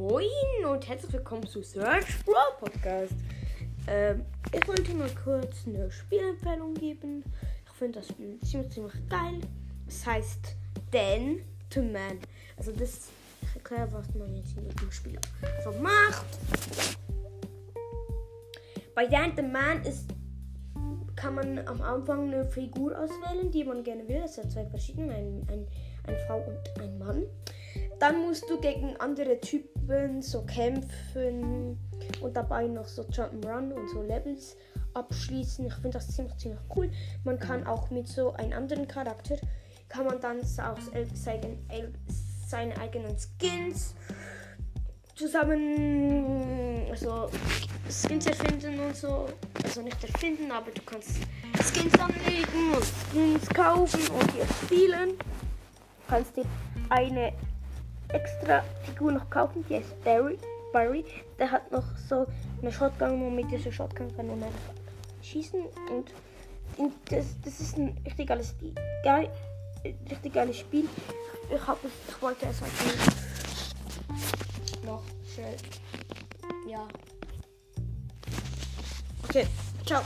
Moin und herzlich willkommen zu Search Brawl Podcast. Ähm, ich wollte mal kurz eine Spielempfehlung geben. Ich finde das Spiel ziemlich, ziemlich geil. Es heißt Dan to Man. Also das, ich erkläre, was man jetzt in diesem Spiel so macht. Bei Dan to Man ist, kann man am Anfang eine Figur auswählen, die man gerne will. Es hat zwei verschiedene, ein, ein, eine Frau und ein Mann. Dann musst du gegen andere Typen so kämpfen und dabei noch so Jump'n'Run und so Levels abschließen. Ich finde das ziemlich, ziemlich cool. Man kann auch mit so einem anderen Charakter, kann man dann auch seine, eigenen Skins zusammen, also Skins erfinden und so. Also nicht erfinden, aber du kannst Skins anlegen und Skins kaufen und hier spielen. Du kannst dir eine extra Figur noch kaufen, die heißt Barry. Barry. Der hat noch so eine Shotgun und mit dieser Shotgun kann man einfach schießen und das, das ist ein richtig geiles, geil, richtig geiles Spiel. Ich, hab ich wollte es halt noch schnell. Ja. Okay, ciao.